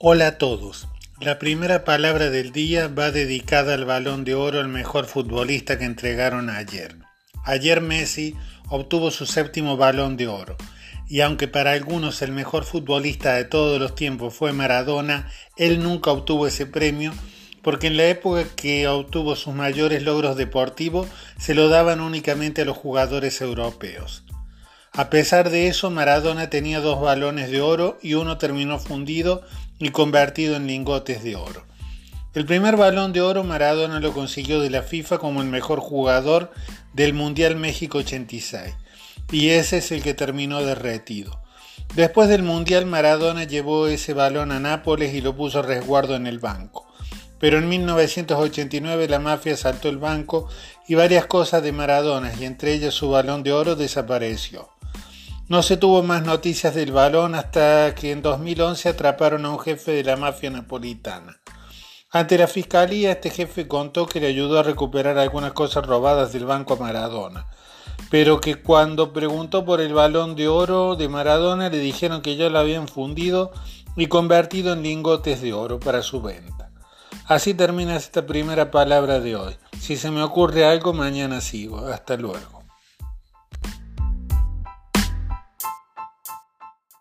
Hola a todos. La primera palabra del día va dedicada al balón de oro al mejor futbolista que entregaron ayer. Ayer Messi obtuvo su séptimo balón de oro. Y aunque para algunos el mejor futbolista de todos los tiempos fue Maradona, él nunca obtuvo ese premio porque en la época que obtuvo sus mayores logros deportivos se lo daban únicamente a los jugadores europeos. A pesar de eso, Maradona tenía dos balones de oro y uno terminó fundido y convertido en lingotes de oro. El primer balón de oro Maradona lo consiguió de la FIFA como el mejor jugador del Mundial México 86 y ese es el que terminó derretido. Después del Mundial Maradona llevó ese balón a Nápoles y lo puso a resguardo en el banco. Pero en 1989 la mafia asaltó el banco y varias cosas de Maradona y entre ellas su balón de oro desapareció. No se tuvo más noticias del balón hasta que en 2011 atraparon a un jefe de la mafia napolitana. Ante la fiscalía, este jefe contó que le ayudó a recuperar algunas cosas robadas del banco a Maradona, pero que cuando preguntó por el balón de oro de Maradona le dijeron que ya lo habían fundido y convertido en lingotes de oro para su venta. Así termina esta primera palabra de hoy. Si se me ocurre algo, mañana sigo. Hasta luego.